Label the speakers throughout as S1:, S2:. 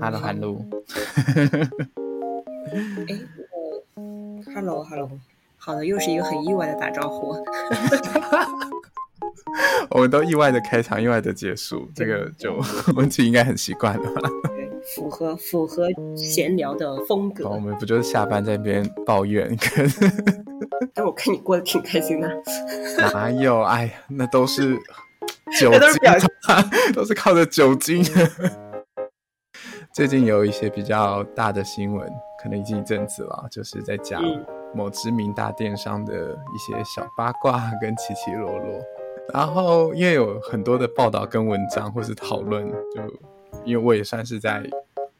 S1: Hello Hello，
S2: 哎，我 Hello Hello，好的，又是一个很意外的打招呼。
S1: 我们都意外的开场，意外的结束，这个就问题 应该很习惯了
S2: 符合符合闲聊的风格。
S1: 我们不就是下班在那边抱怨？
S2: 但我看你过得挺开心的。
S1: 哪有？哎呀，那都是酒精，都是靠着酒精。最近有一些比较大的新闻，可能已经一阵子了，就是在讲某知名大电商的一些小八卦跟起起落落。然后因为有很多的报道跟文章或是讨论，就因为我也算是在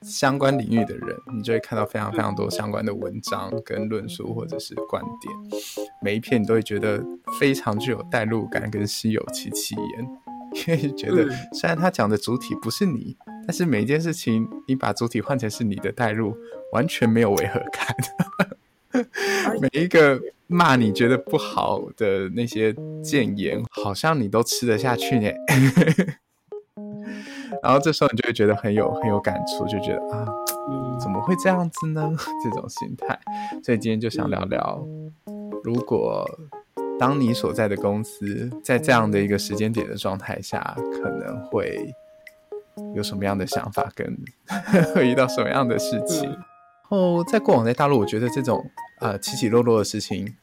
S1: 相关领域的人，你就会看到非常非常多相关的文章跟论述或者是观点，每一篇你都会觉得非常具有代入感跟稀有其气焉。因为觉得，虽然他讲的主体不是你，但是每一件事情，你把主体换成是你的代入，完全没有违和感。每一个骂你觉得不好的那些谏言，好像你都吃得下去呢。然后这时候你就会觉得很有很有感触，就觉得啊，怎么会这样子呢？这种心态。所以今天就想聊聊，如果。当你所在的公司在这样的一个时间点的状态下，可能会有什么样的想法，跟 会遇到什么样的事情？然后，在过往在大陆，我觉得这种呃起起落落的事情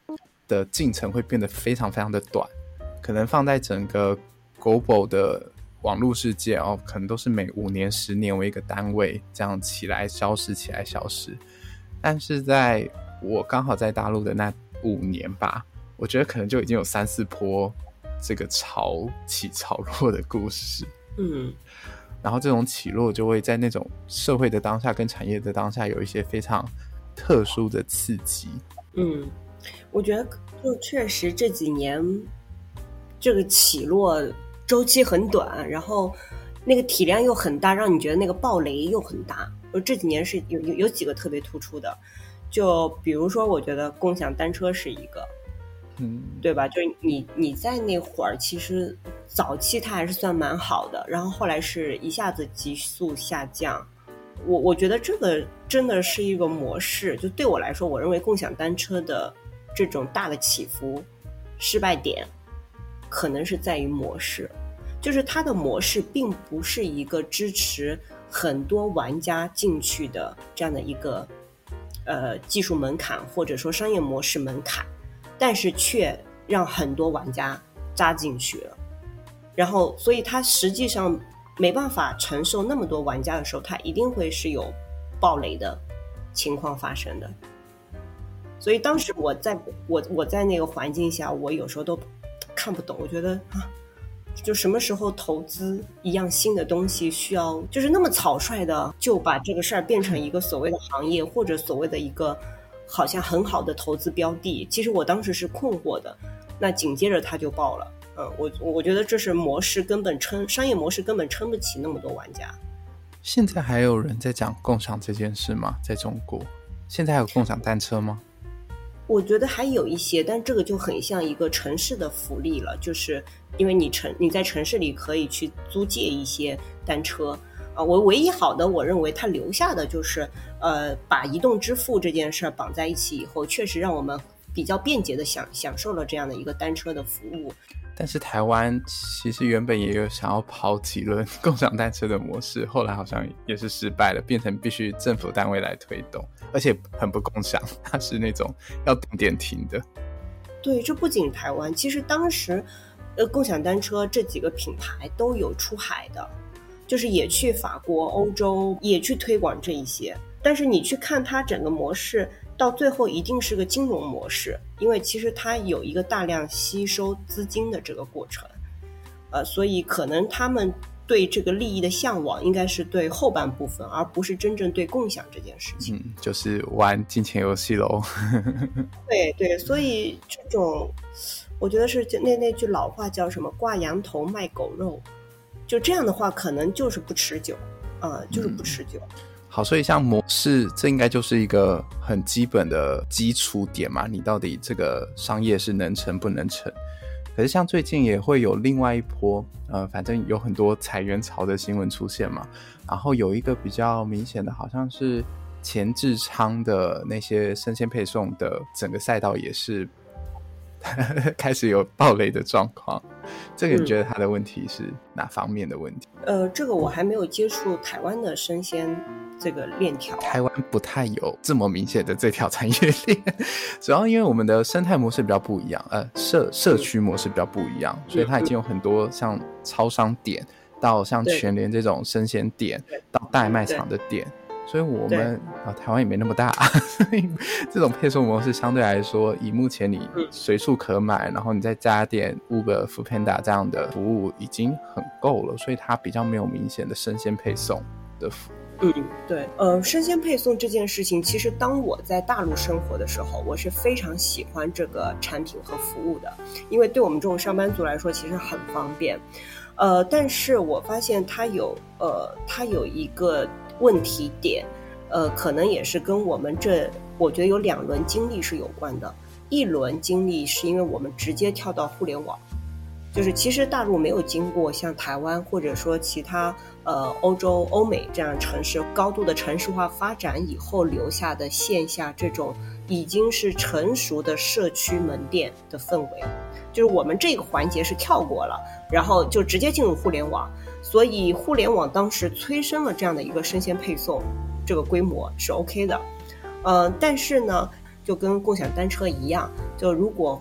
S1: 的进程会变得非常非常的短，可能放在整个 global 的网络世界哦，可能都是每五年、十年为一个单位这样起来消失，起来消失。但是在我刚好在大陆的那五年吧。我觉得可能就已经有三四波这个潮起潮落的故事，
S2: 嗯，
S1: 然后这种起落就会在那种社会的当下跟产业的当下有一些非常特殊的刺激，
S2: 嗯，我觉得就确实这几年这个起落周期很短，然后那个体量又很大，让你觉得那个暴雷又很大。我这几年是有有有几个特别突出的，就比如说我觉得共享单车是一个。
S1: 嗯，
S2: 对吧？就是你你在那会儿，其实早期它还是算蛮好的，然后后来是一下子急速下降。我我觉得这个真的是一个模式。就对我来说，我认为共享单车的这种大的起伏失败点，可能是在于模式，就是它的模式并不是一个支持很多玩家进去的这样的一个呃技术门槛，或者说商业模式门槛。但是却让很多玩家扎进去了，然后，所以它实际上没办法承受那么多玩家的时候，它一定会是有暴雷的情况发生的。所以当时我在我我在那个环境下，我有时候都看不懂，我觉得啊，就什么时候投资一样新的东西，需要就是那么草率的就把这个事儿变成一个所谓的行业，或者所谓的一个。好像很好的投资标的，其实我当时是困惑的。那紧接着它就爆了，嗯，我我觉得这是模式根本撑商业模式根本撑不起那么多玩家。
S1: 现在还有人在讲共享这件事吗？在中国，现在还有共享单车吗？
S2: 我觉得还有一些，但这个就很像一个城市的福利了，就是因为你城你在城市里可以去租借一些单车。啊，我唯一好的，我认为它留下的就是，呃，把移动支付这件事儿绑在一起以后，确实让我们比较便捷的享享受了这样的一个单车的服务。
S1: 但是台湾其实原本也有想要跑几轮共享单车的模式，后来好像也是失败了，变成必须政府单位来推动，而且很不共享，它是那种要定点停的。
S2: 对，这不仅台湾，其实当时，呃，共享单车这几个品牌都有出海的。就是也去法国、欧洲，也去推广这一些。但是你去看它整个模式，到最后一定是个金融模式，因为其实它有一个大量吸收资金的这个过程。呃，所以可能他们对这个利益的向往，应该是对后半部分，而不是真正对共享这件事情。
S1: 嗯，就是玩金钱游戏喽。
S2: 对对，所以这种，我觉得是那那句老话叫什么“挂羊头卖狗肉”。就这样的话，可能就是不持久，啊，就是不持久。
S1: 好，所以像模式，这应该就是一个很基本的基础点嘛。你到底这个商业是能成不能成？可是像最近也会有另外一波，呃，反正有很多裁员潮的新闻出现嘛。然后有一个比较明显的，好像是前置仓的那些生鲜配送的整个赛道也是 开始有暴雷的状况。这个你觉得他的问题是哪方面的问题？
S2: 呃，这个我还没有接触台湾的生鲜这个链条，
S1: 台湾不太有这么明显的这条产业链，主要因为我们的生态模式比较不一样，呃，社社区模式比较不一样，所以它已经有很多像超商点到像全联这种生鲜店到代卖场的店。所以我们啊，台湾也没那么大，所以这种配送模式相对来说，以目前你随处可买，然后你再加点 Uber、f o o Panda 这样的服务已经很够了，所以它比较没有明显的生鲜配送的服。
S2: 嗯，对，呃，生鲜配送这件事情，其实当我在大陆生活的时候，我是非常喜欢这个产品和服务的，因为对我们这种上班族来说，其实很方便。呃，但是我发现它有，呃，它有一个。问题点，呃，可能也是跟我们这，我觉得有两轮经历是有关的。一轮经历是因为我们直接跳到互联网，就是其实大陆没有经过像台湾或者说其他呃欧洲、欧美这样城市高度的城市化发展以后留下的线下这种已经是成熟的社区门店的氛围，就是我们这个环节是跳过了，然后就直接进入互联网。所以，互联网当时催生了这样的一个生鲜配送，这个规模是 OK 的，呃，但是呢，就跟共享单车一样，就如果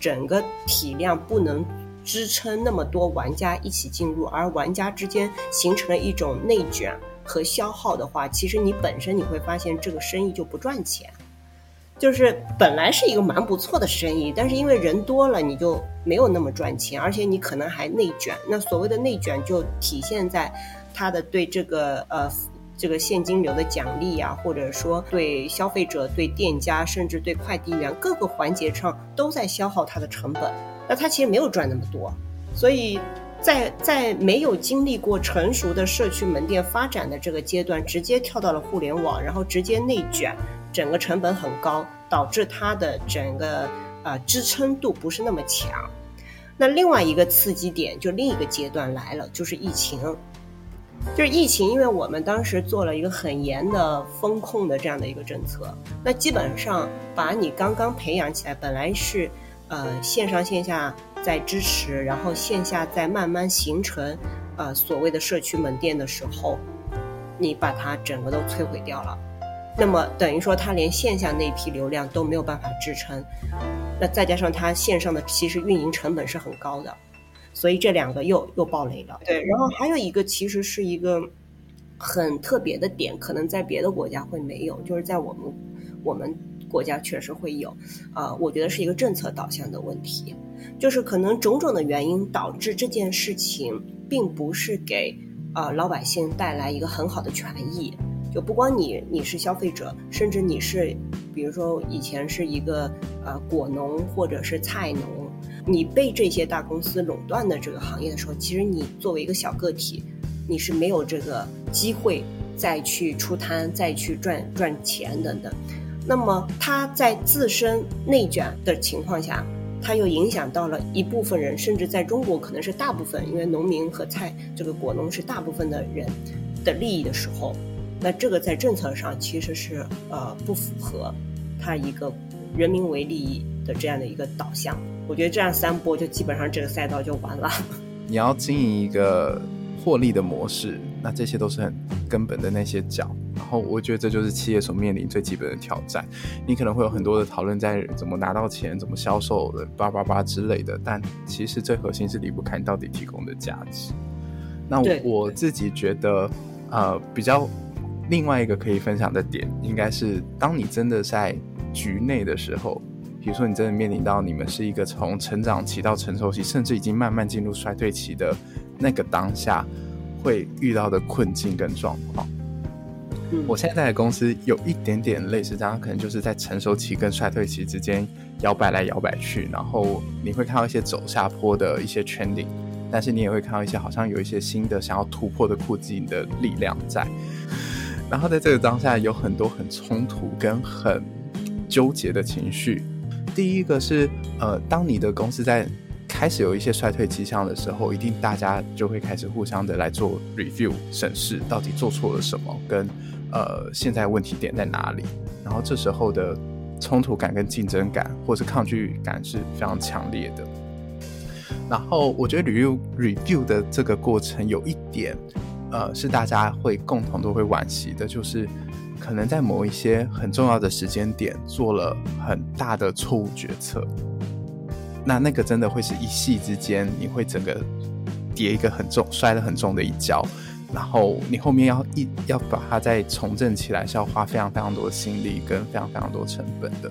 S2: 整个体量不能支撑那么多玩家一起进入，而玩家之间形成了一种内卷和消耗的话，其实你本身你会发现这个生意就不赚钱。就是本来是一个蛮不错的生意，但是因为人多了，你就没有那么赚钱，而且你可能还内卷。那所谓的内卷就体现在它的对这个呃这个现金流的奖励啊，或者说对消费者、对店家，甚至对快递员各个环节上都在消耗它的成本。那它其实没有赚那么多，所以在在没有经历过成熟的社区门店发展的这个阶段，直接跳到了互联网，然后直接内卷。整个成本很高，导致它的整个呃支撑度不是那么强。那另外一个刺激点，就另一个阶段来了，就是疫情。就是疫情，因为我们当时做了一个很严的风控的这样的一个政策，那基本上把你刚刚培养起来，本来是呃线上线下在支持，然后线下在慢慢形成呃所谓的社区门店的时候，你把它整个都摧毁掉了。那么等于说，它连线下那批流量都没有办法支撑，那再加上它线上的其实运营成本是很高的，所以这两个又又爆雷了。对，然后还有一个其实是一个很特别的点，可能在别的国家会没有，就是在我们我们国家确实会有。啊，我觉得是一个政策导向的问题，就是可能种种的原因导致这件事情并不是给啊老百姓带来一个很好的权益。就不光你你是消费者，甚至你是，比如说以前是一个呃果农或者是菜农，你被这些大公司垄断的这个行业的时候，其实你作为一个小个体，你是没有这个机会再去出摊、再去赚赚钱等等。那么它在自身内卷的情况下，它又影响到了一部分人，甚至在中国可能是大部分，因为农民和菜这个果农是大部分的人的利益的时候。那这个在政策上其实是呃不符合它一个人民为利益的这样的一个导向。我觉得这样三波就基本上这个赛道就完了。
S1: 你要经营一个获利的模式，那这些都是很根本的那些角。然后我觉得这就是企业所面临最基本的挑战。你可能会有很多的讨论在怎么拿到钱、怎么销售的叭叭叭之类的，但其实最核心是离不开你到底提供的价值。那我自己觉得呃比较。另外一个可以分享的点，应该是当你真的在局内的时候，比如说你真的面临到你们是一个从成长期到成熟期，甚至已经慢慢进入衰退期的那个当下，会遇到的困境跟状况。我现在的公司有一点点类似这样，可能就是在成熟期跟衰退期之间摇摆来摇摆去，然后你会看到一些走下坡的一些圈顶，但是你也会看到一些好像有一些新的想要突破的库境的力量在。然后在这个当下，有很多很冲突跟很纠结的情绪。第一个是，呃，当你的公司在开始有一些衰退迹象的时候，一定大家就会开始互相的来做 review 审视，到底做错了什么，跟呃现在问题点在哪里。然后这时候的冲突感跟竞争感，或是抗拒感是非常强烈的。然后我觉得 review review 的这个过程有一点，呃，是大家会共同都会惋惜的，就是可能在某一些很重要的时间点做了很大的错误决策，那那个真的会是一夕之间，你会整个跌一个很重、摔得很重的一跤，然后你后面要一要把它再重振起来，是要花非常非常多的心力跟非常非常多成本的。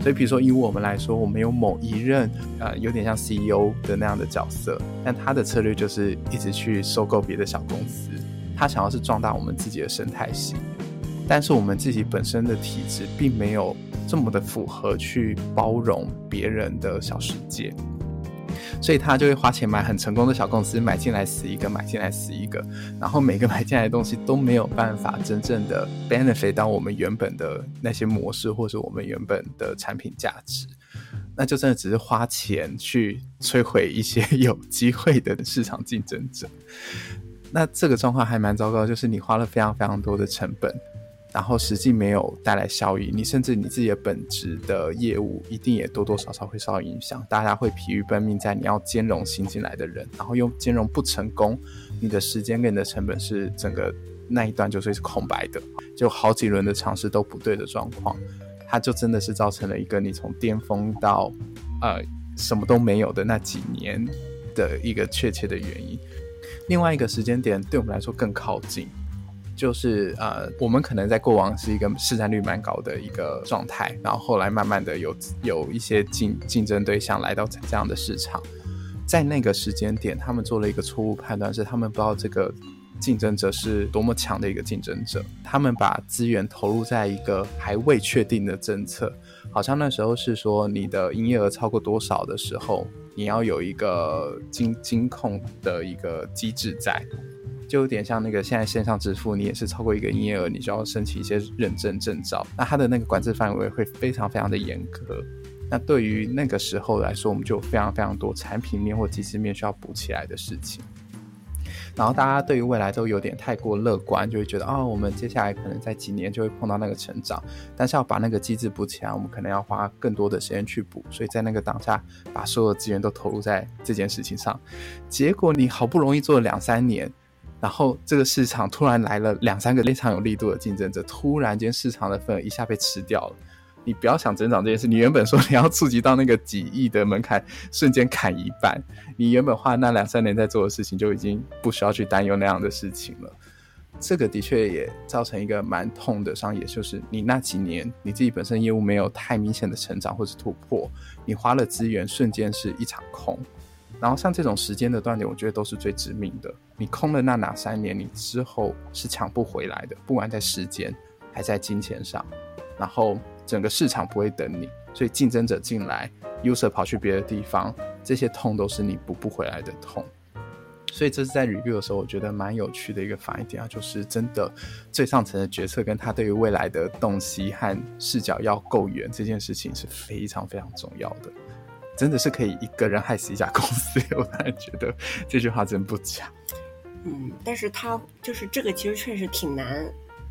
S1: 所以，比如说以我们来说，我们有某一任呃，有点像 CEO 的那样的角色，但他的策略就是一直去收购别的小公司，他想要是壮大我们自己的生态系，但是我们自己本身的体质并没有这么的符合去包容别人的小世界。所以他就会花钱买很成功的小公司，买进来死一个，买进来死一个，然后每个买进来的东西都没有办法真正的 benefit 到我们原本的那些模式，或者我们原本的产品价值，那就真的只是花钱去摧毁一些有机会的市场竞争者。那这个状况还蛮糟糕，就是你花了非常非常多的成本。然后实际没有带来效益，你甚至你自己的本职的业务一定也多多少少会受到影响。大家会疲于奔命，在你要兼容新进来的人，然后又兼容不成功，你的时间跟你的成本是整个那一段就是空白的，就好几轮的尝试都不对的状况，它就真的是造成了一个你从巅峰到呃什么都没有的那几年的一个确切的原因。另外一个时间点对我们来说更靠近。就是呃，我们可能在过往是一个市占率蛮高的一个状态，然后后来慢慢的有有一些竞竞争对象来到这样的市场，在那个时间点，他们做了一个错误判断，是他们不知道这个竞争者是多么强的一个竞争者，他们把资源投入在一个还未确定的政策，好像那时候是说你的营业额超过多少的时候，你要有一个金金控的一个机制在。就有点像那个现在线上支付，你也是超过一个营业额，你就要申请一些认证证照。那它的那个管制范围会非常非常的严格。那对于那个时候来说，我们就有非常非常多产品面或机制面需要补起来的事情。然后大家对于未来都有点太过乐观，就会觉得哦，我们接下来可能在几年就会碰到那个成长。但是要把那个机制补起来，我们可能要花更多的时间去补。所以在那个当下，把所有的资源都投入在这件事情上，结果你好不容易做了两三年。然后这个市场突然来了两三个非常有力度的竞争者，突然间市场的份额一下被吃掉了。你不要想增长这件事，你原本说你要触及到那个几亿的门槛，瞬间砍一半。你原本花那两三年在做的事情，就已经不需要去担忧那样的事情了。这个的确也造成一个蛮痛的伤，也就是你那几年你自己本身业务没有太明显的成长或是突破，你花了资源，瞬间是一场空。然后像这种时间的断点，我觉得都是最致命的。你空了那哪三年，你之后是抢不回来的，不管在时间还在金钱上。然后整个市场不会等你，所以竞争者进来，user 跑去别的地方，这些痛都是你补不回来的痛。所以这是在 review 的时候，我觉得蛮有趣的一个反应点啊，就是真的最上层的决策跟他对于未来的洞悉和视角要够远，这件事情是非常非常重要的。真的是可以一个人害死一家公司，我当然觉得这句话真不假。
S2: 嗯，但是他就是这个，其实确实挺难。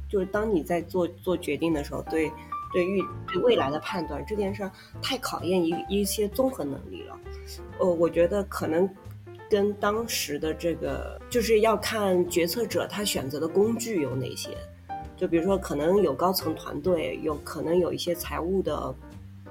S2: 就是当你在做做决定的时候，对对预对未来的判断这件事儿，太考验一一些综合能力了。呃，我觉得可能跟当时的这个，就是要看决策者他选择的工具有哪些。就比如说，可能有高层团队，有可能有一些财务的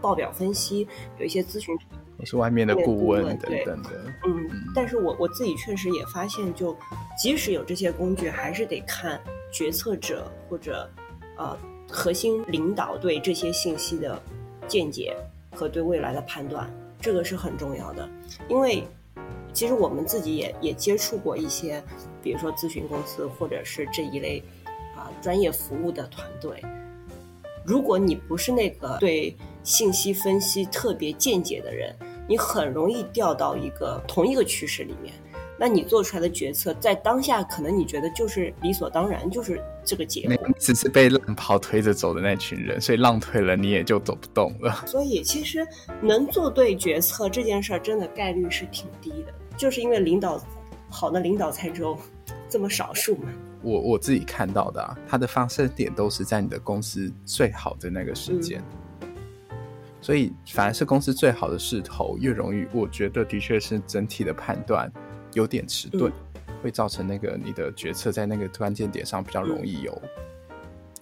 S2: 报表分析，有一些咨询。
S1: 我是外面的顾问等等的，
S2: 嗯，但是我我自己确实也发现，就即使有这些工具，还是得看决策者或者呃核心领导对这些信息的见解和对未来的判断，这个是很重要的。因为其实我们自己也也接触过一些，比如说咨询公司或者是这一类啊专业服务的团队，如果你不是那个对信息分析特别见解的人。你很容易掉到一个同一个趋势里面，那你做出来的决策，在当下可能你觉得就是理所当然，就是这个结果。
S1: 只是被浪跑推着走的那群人，所以浪退了，你也就走不动了。
S2: 所以其实能做对决策这件事儿，真的概率是挺低的，就是因为领导好的领导才只有这么少数嘛。
S1: 我我自己看到的，啊，它的发生点都是在你的公司最好的那个时间。所以，反而是公司最好的势头越容易，我觉得的确是整体的判断有点迟钝，会造成那个你的决策在那个关键点上比较容易有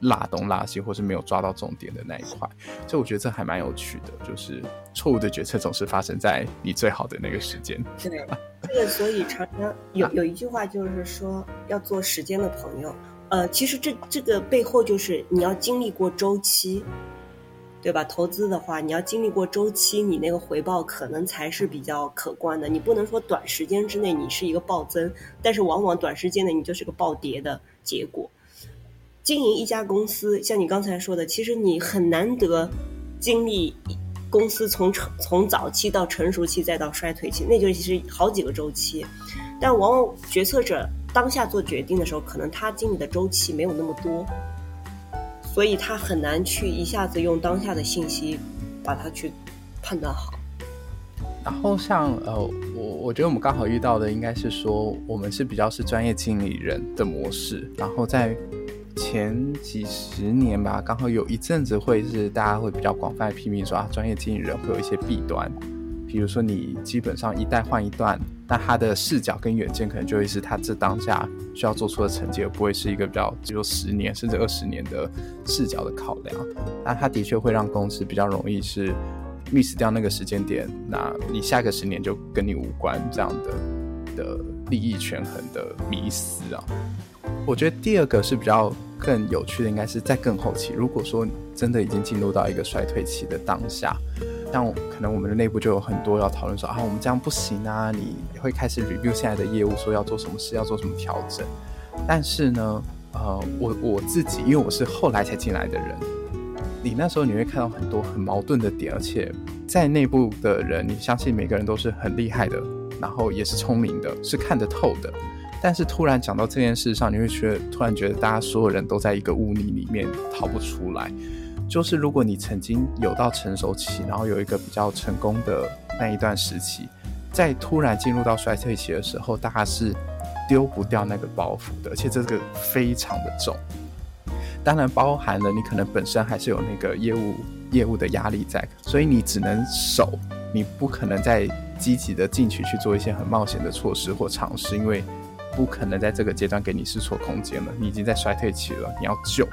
S1: 拉东拉西，或是没有抓到重点的那一块。所以我觉得这还蛮有趣的，就是错误的决策总是发生在你最好的那个时间。
S2: 对，这个所以常常 有有一句话就是说要做时间的朋友。呃，其实这这个背后就是你要经历过周期。对吧？投资的话，你要经历过周期，你那个回报可能才是比较可观的。你不能说短时间之内你是一个暴增，但是往往短时间内你就是个暴跌的结果。经营一家公司，像你刚才说的，其实你很难得经历公司从成从早期到成熟期再到衰退期，那就其实好几个周期。但往往决策者当下做决定的时候，可能他经历的周期没有那么多。所以他很难去一下子用当下的信息把它去判断好。
S1: 然后像呃，我我觉得我们刚好遇到的应该是说，我们是比较是专业经理人的模式。然后在前几十年吧，刚好有一阵子会是大家会比较广泛的批评说啊，专业经理人会有一些弊端。比如说，你基本上一代换一段，那他的视角跟远见可能就会是他这当下需要做出的成绩，而不会是一个比较只有十年甚至二十年的视角的考量。那他的确会让公司比较容易是 miss 掉那个时间点，那你下个十年就跟你无关这样的的利益权衡的迷思啊。我觉得第二个是比较更有趣的，应该是在更后期。如果说真的已经进入到一个衰退期的当下。像可能我们的内部就有很多要讨论说啊，我们这样不行啊，你会开始 review 现在的业务，说要做什么事，要做什么调整。但是呢，呃，我我自己，因为我是后来才进来的人，你那时候你会看到很多很矛盾的点，而且在内部的人，你相信每个人都是很厉害的，然后也是聪明的，是看得透的。但是突然讲到这件事上，你会觉得突然觉得大家所有人都在一个污泥里面逃不出来。就是如果你曾经有到成熟期，然后有一个比较成功的那一段时期，在突然进入到衰退期的时候，大家是丢不掉那个包袱的，而且这个非常的重。当然包含了你可能本身还是有那个业务业务的压力在，所以你只能守，你不可能再积极的进取去做一些很冒险的措施或尝试，因为不可能在这个阶段给你试错空间了，你已经在衰退期了，你要救。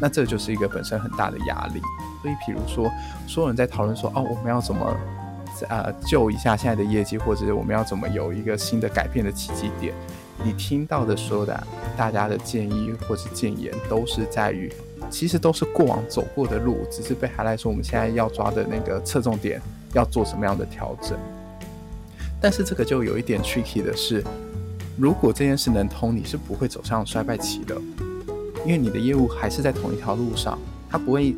S1: 那这就是一个本身很大的压力，所以，比如说，所有人在讨论说，哦，我们要怎么，呃，救一下现在的业绩，或者我们要怎么有一个新的改变的契机点？你听到的说的，大家的建议或是建言，都是在于，其实都是过往走过的路，只是被还来说，我们现在要抓的那个侧重点，要做什么样的调整？但是这个就有一点 tricky 的是，如果这件事能通，你是不会走上衰败期的。因为你的业务还是在同一条路上，它不会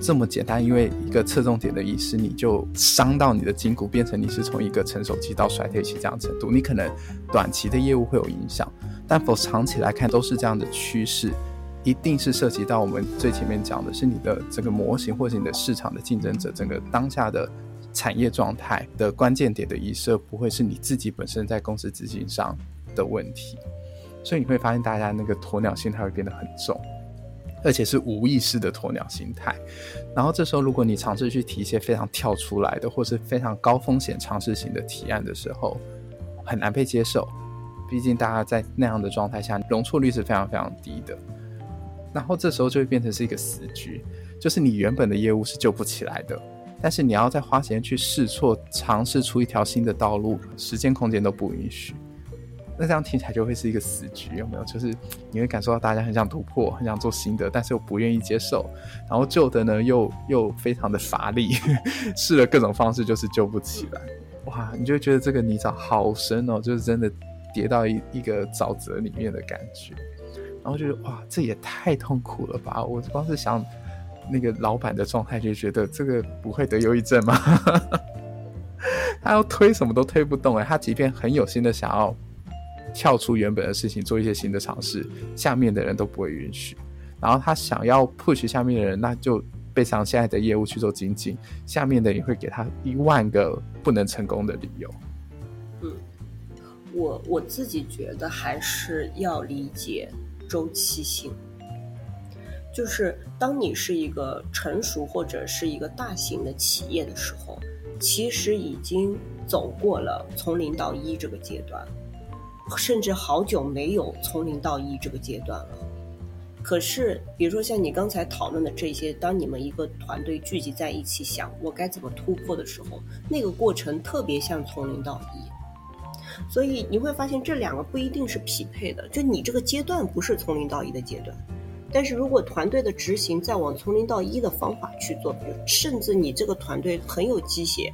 S1: 这么简单。因为一个侧重点的意思，你就伤到你的筋骨，变成你是从一个成熟期到衰退期这样程度。你可能短期的业务会有影响，但否长期来看都是这样的趋势，一定是涉及到我们最前面讲的是你的这个模型，或者你的市场的竞争者，整个当下的产业状态的关键点的遗设，不会是你自己本身在公司执行上的问题。所以你会发现，大家那个鸵鸟心态会变得很重，而且是无意识的鸵鸟心态。然后这时候，如果你尝试去提一些非常跳出来的，或是非常高风险尝试型的提案的时候，很难被接受。毕竟大家在那样的状态下，容错率是非常非常低的。然后这时候就会变成是一个死局，就是你原本的业务是救不起来的，但是你要再花时间去试错，尝试出一条新的道路，时间空间都不允许。那这样听起来就会是一个死局，有没有？就是你会感受到大家很想突破，很想做新的，但是又不愿意接受，然后旧的呢又又非常的乏力，试了各种方式就是救不起来。哇，你就会觉得这个泥沼好深哦，就是真的跌到一一个沼泽里面的感觉，然后就是哇，这也太痛苦了吧！我光是想那个老板的状态，就觉得这个不会得忧郁症吗？他要推什么都推不动哎，他即便很有心的想要。跳出原本的事情做一些新的尝试，下面的人都不会允许。然后他想要 push 下面的人，那就背上现在的业务去做精进，下面的也会给他一万个不能成功的理由。
S2: 嗯，我我自己觉得还是要理解周期性。就是当你是一个成熟或者是一个大型的企业的时候，其实已经走过了从零到一这个阶段，甚至好久没有从零到一这个阶段了。可是，比如说像你刚才讨论的这些，当你们一个团队聚集在一起想我该怎么突破的时候，那个过程特别像从零到一。所以你会发现这两个不一定是匹配的，就你这个阶段不是从零到一的阶段。但是如果团队的执行再往从零到一的方法去做，比如甚至你这个团队很有鸡血，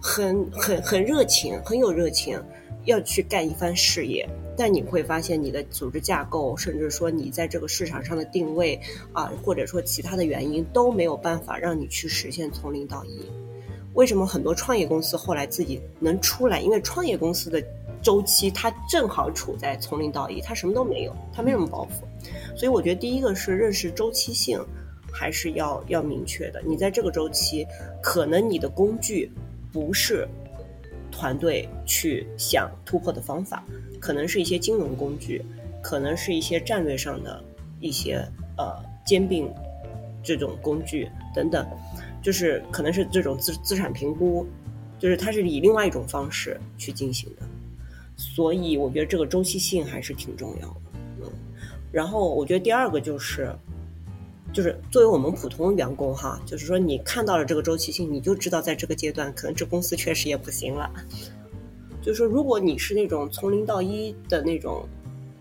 S2: 很很很热情，很有热情，要去干一番事业，但你会发现你的组织架构，甚至说你在这个市场上的定位啊，或者说其他的原因都没有办法让你去实现从零到一。为什么很多创业公司后来自己能出来？因为创业公司的周期它正好处在从零到一，它什么都没有，它没什么包袱。所以我觉得第一个是认识周期性，还是要要明确的。你在这个周期，可能你的工具不是团队去想突破的方法，可能是一些金融工具，可能是一些战略上的一些呃兼并这种工具等等，就是可能是这种资资产评估，就是它是以另外一种方式去进行的。所以我觉得这个周期性还是挺重要的。嗯然后我觉得第二个就是，就是作为我们普通员工哈，就是说你看到了这个周期性，你就知道在这个阶段可能这公司确实也不行了。就是说，如果你是那种从零到一的那种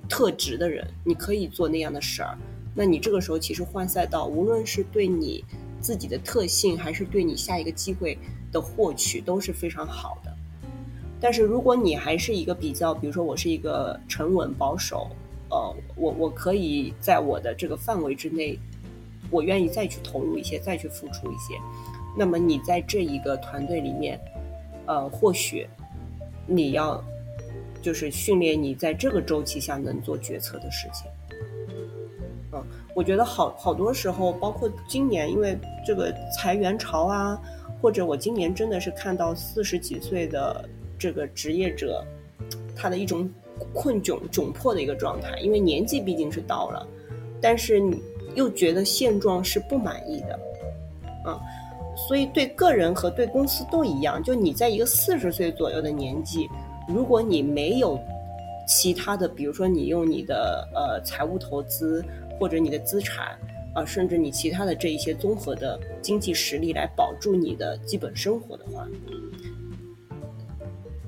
S2: 特质的人，你可以做那样的事儿，那你这个时候其实换赛道，无论是对你自己的特性，还是对你下一个机会的获取，都是非常好的。但是如果你还是一个比较，比如说我是一个沉稳保守。呃，我我可以在我的这个范围之内，我愿意再去投入一些，再去付出一些。那么你在这一个团队里面，呃，或许你要就是训练你在这个周期下能做决策的事情。嗯，我觉得好好多时候，包括今年，因为这个裁员潮啊，或者我今年真的是看到四十几岁的这个职业者，他的一种。困窘窘迫的一个状态，因为年纪毕竟是到了，但是你又觉得现状是不满意的，啊，所以对个人和对公司都一样。就你在一个四十岁左右的年纪，如果你没有其他的，比如说你用你的呃财务投资或者你的资产啊，甚至你其他的这一些综合的经济实力来保住你的基本生活的话。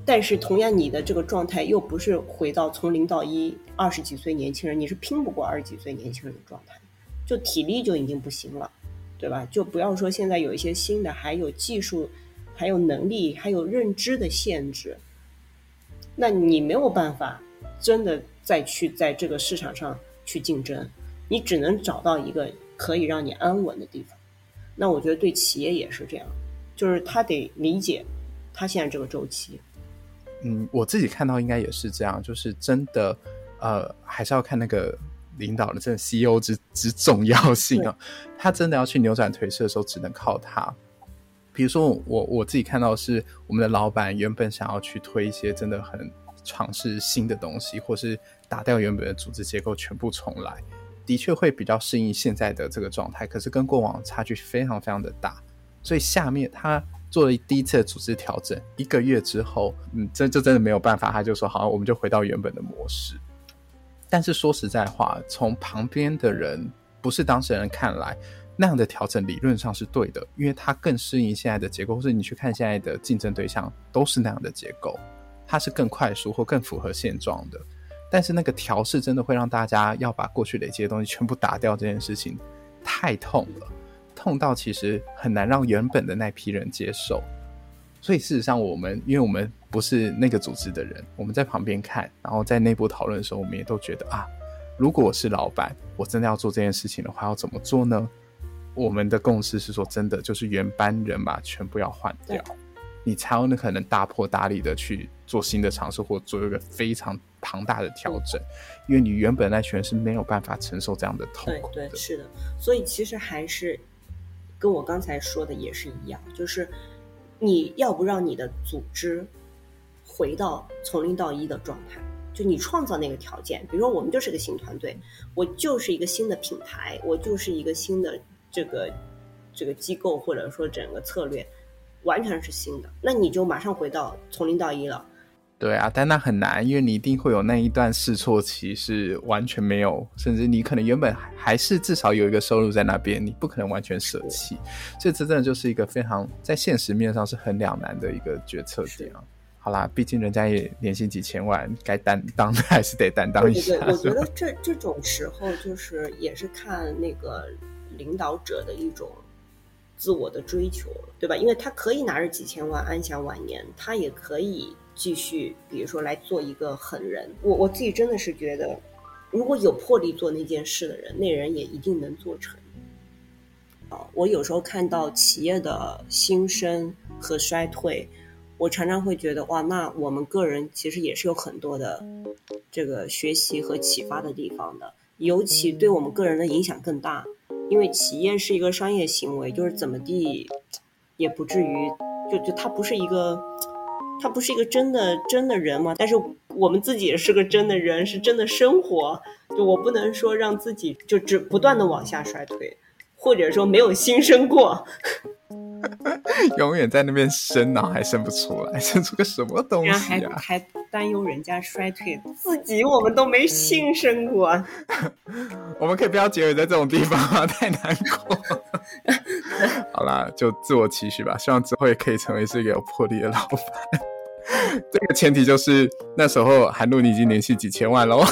S2: 但是同样，你的这个状态又不是回到从零到一，二十几岁年轻人，你是拼不过二十几岁年轻人的状态，就体力就已经不行了，对吧？就不要说现在有一些新的，还有技术，还有能力，还有认知的限制，那你没有办法真的再去在这个市场上去竞争，你只能找到一个可以让你安稳的地方。那我觉得对企业也是这样，就是他得理解他现在这个周期。
S1: 嗯，我自己看到应该也是这样，就是真的，呃，还是要看那个领导的这 CEO 之之重要性啊。他真的要去扭转颓势的时候，只能靠他。比如说，我我自己看到是我们的老板原本想要去推一些真的很尝试新的东西，或是打掉原本的组织结构，全部重来，的确会比较适应现在的这个状态。可是跟过往差距非常非常的大，所以下面他。做了第一次的组织调整，一个月之后，嗯，这就真的没有办法，他就说好，我们就回到原本的模式。但是说实在话，从旁边的人不是当事人看来，那样的调整理论上是对的，因为它更适应现在的结构，或者你去看现在的竞争对象都是那样的结构，它是更快速或更符合现状的。但是那个调试真的会让大家要把过去累积的东西全部打掉，这件事情太痛了。痛到其实很难让原本的那批人接受，所以事实上，我们因为我们不是那个组织的人，我们在旁边看，然后在内部讨论的时候，我们也都觉得啊，如果我是老板，我真的要做这件事情的话，要怎么做呢？我们的共识是说，真的就是原班人马全部要换掉，你才有那可能大破大立的去做新的尝试，或做一个非常庞大的调整，因为你原本那群人是没有办法承受这样的痛苦
S2: 的。对，是的。所以其实还是跟我刚才说的也是一样，就是你要不让你的组织回到从零到一的状态，就你创造那个条件。比如说，我们就是个新团队，我就是一个新的品牌，我就是一个新的这个这个机构，或者说整个策略完全是新的，那你就马上回到从零到一了。
S1: 对啊，但那很难，因为你一定会有那一段试错期是完全没有，甚至你可能原本还是至少有一个收入在那边，你不可能完全舍弃。这真的就是一个非常在现实面上是很两难的一个决策点啊。好啦，毕竟人家也年薪几千万，该担当的还是得担当一下。
S2: 我觉得这这种时候就是也是看那个领导者的一种自我的追求，对吧？因为他可以拿着几千万安享晚年，他也可以。继续，比如说来做一个狠人，我我自己真的是觉得，如果有魄力做那件事的人，那人也一定能做成。啊，我有时候看到企业的兴盛和衰退，我常常会觉得，哇，那我们个人其实也是有很多的这个学习和启发的地方的，尤其对我们个人的影响更大，因为企业是一个商业行为，就是怎么地也不至于，就就它不是一个。他不是一个真的真的人吗？但是我们自己也是个真的人，是真的生活。就我不能说让自己就只不断的往下衰退，或者说没有新生过。
S1: 永远在那边生，脑还生不出来，生出个什么东西
S2: 啊？还还担忧人家衰退，自己我们都没新生过。
S1: 我们可以不要结尾在这种地方吗？太难过。好啦，就自我期许吧，希望之后也可以成为是一个有魄力的老板。这个前提就是那时候韩露你已经年薪几千万喽。